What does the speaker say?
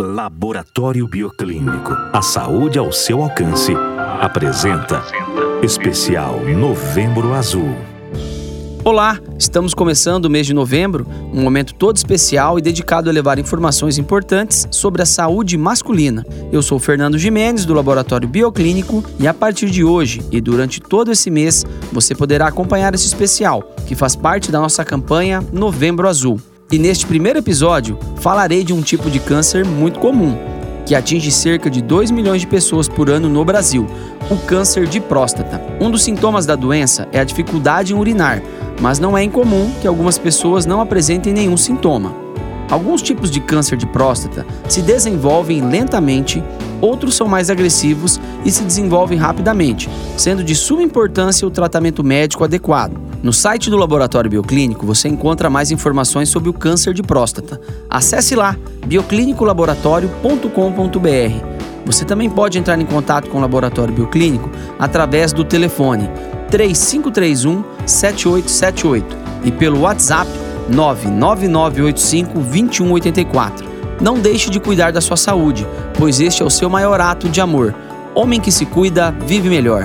Laboratório Bioclínico. A saúde ao seu alcance. Apresenta Especial Novembro Azul. Olá, estamos começando o mês de novembro, um momento todo especial e dedicado a levar informações importantes sobre a saúde masculina. Eu sou Fernando Jimenez, do Laboratório Bioclínico, e a partir de hoje e durante todo esse mês você poderá acompanhar esse especial, que faz parte da nossa campanha Novembro Azul. E neste primeiro episódio, falarei de um tipo de câncer muito comum, que atinge cerca de 2 milhões de pessoas por ano no Brasil, o câncer de próstata. Um dos sintomas da doença é a dificuldade em urinar, mas não é incomum que algumas pessoas não apresentem nenhum sintoma. Alguns tipos de câncer de próstata se desenvolvem lentamente, outros são mais agressivos e se desenvolvem rapidamente, sendo de suma importância o tratamento médico adequado. No site do Laboratório Bioclínico você encontra mais informações sobre o câncer de próstata. Acesse lá bioclinicolaboratório.com.br. Você também pode entrar em contato com o Laboratório Bioclínico através do telefone 3531 7878 e pelo WhatsApp 99985 2184. Não deixe de cuidar da sua saúde, pois este é o seu maior ato de amor. Homem que se cuida, vive melhor.